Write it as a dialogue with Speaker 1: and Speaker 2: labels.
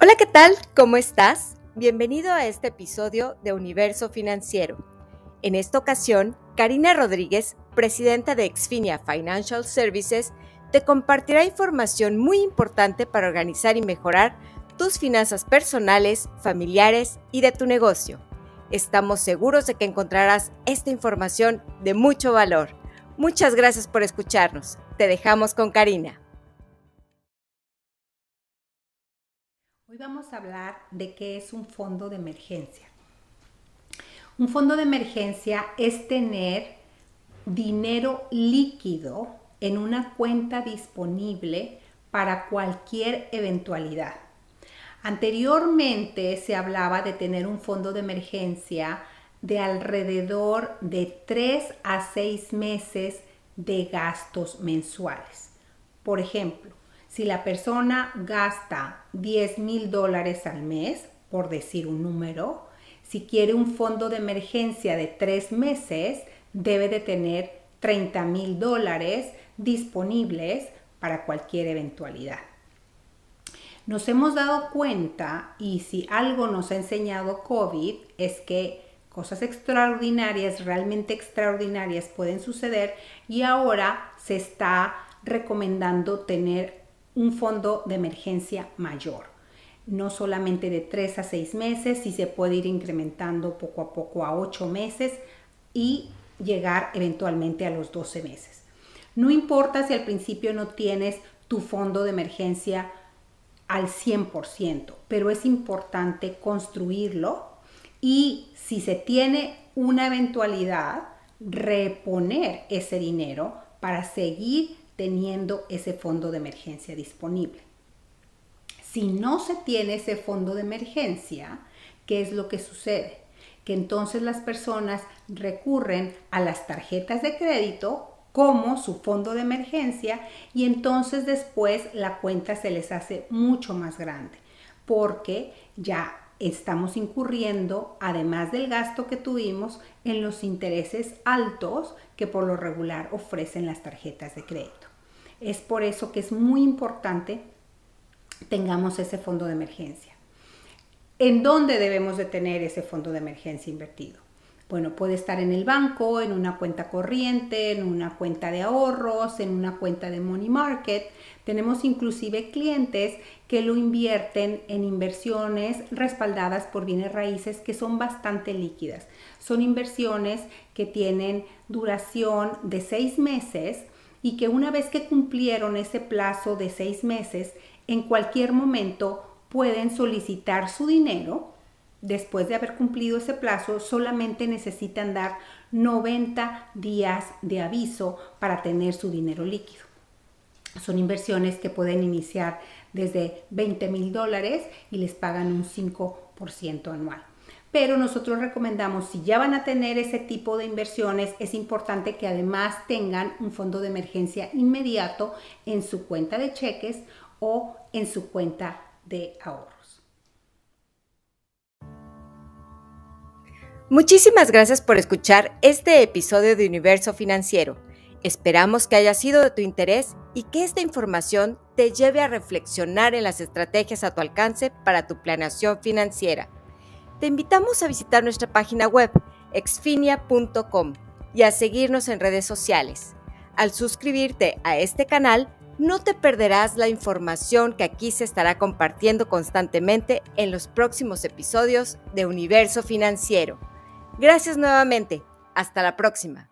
Speaker 1: Hola, ¿qué tal? ¿Cómo estás? Bienvenido a este episodio de Universo Financiero. En esta ocasión, Karina Rodríguez, presidenta de Exfinia Financial Services, te compartirá información muy importante para organizar y mejorar tus finanzas personales, familiares y de tu negocio. Estamos seguros de que encontrarás esta información de mucho valor. Muchas gracias por escucharnos. Te dejamos con Karina.
Speaker 2: Hoy vamos a hablar de qué es un fondo de emergencia. Un fondo de emergencia es tener dinero líquido en una cuenta disponible para cualquier eventualidad. Anteriormente se hablaba de tener un fondo de emergencia de alrededor de 3 a 6 meses de gastos mensuales. Por ejemplo, si la persona gasta 10 mil dólares al mes, por decir un número, si quiere un fondo de emergencia de tres meses, debe de tener 30 mil dólares disponibles para cualquier eventualidad. Nos hemos dado cuenta, y si algo nos ha enseñado COVID, es que cosas extraordinarias, realmente extraordinarias pueden suceder y ahora se está recomendando tener un fondo de emergencia mayor. No solamente de 3 a 6 meses, si se puede ir incrementando poco a poco a 8 meses y llegar eventualmente a los 12 meses. No importa si al principio no tienes tu fondo de emergencia al 100%, pero es importante construirlo y si se tiene una eventualidad, reponer ese dinero para seguir teniendo ese fondo de emergencia disponible. Si no se tiene ese fondo de emergencia, ¿qué es lo que sucede? Que entonces las personas recurren a las tarjetas de crédito como su fondo de emergencia y entonces después la cuenta se les hace mucho más grande porque ya estamos incurriendo, además del gasto que tuvimos, en los intereses altos que por lo regular ofrecen las tarjetas de crédito. Es por eso que es muy importante tengamos ese fondo de emergencia. ¿En dónde debemos de tener ese fondo de emergencia invertido? Bueno, puede estar en el banco, en una cuenta corriente, en una cuenta de ahorros, en una cuenta de money market. Tenemos inclusive clientes que lo invierten en inversiones respaldadas por bienes raíces que son bastante líquidas. Son inversiones que tienen duración de seis meses y que una vez que cumplieron ese plazo de seis meses, en cualquier momento pueden solicitar su dinero. Después de haber cumplido ese plazo, solamente necesitan dar 90 días de aviso para tener su dinero líquido. Son inversiones que pueden iniciar desde 20 mil dólares y les pagan un 5% anual pero nosotros recomendamos, si ya van a tener ese tipo de inversiones, es importante que además tengan un fondo de emergencia inmediato en su cuenta de cheques o en su cuenta de ahorros.
Speaker 1: Muchísimas gracias por escuchar este episodio de Universo Financiero. Esperamos que haya sido de tu interés y que esta información te lleve a reflexionar en las estrategias a tu alcance para tu planeación financiera te invitamos a visitar nuestra página web exfinia.com y a seguirnos en redes sociales. Al suscribirte a este canal, no te perderás la información que aquí se estará compartiendo constantemente en los próximos episodios de Universo Financiero. Gracias nuevamente. Hasta la próxima.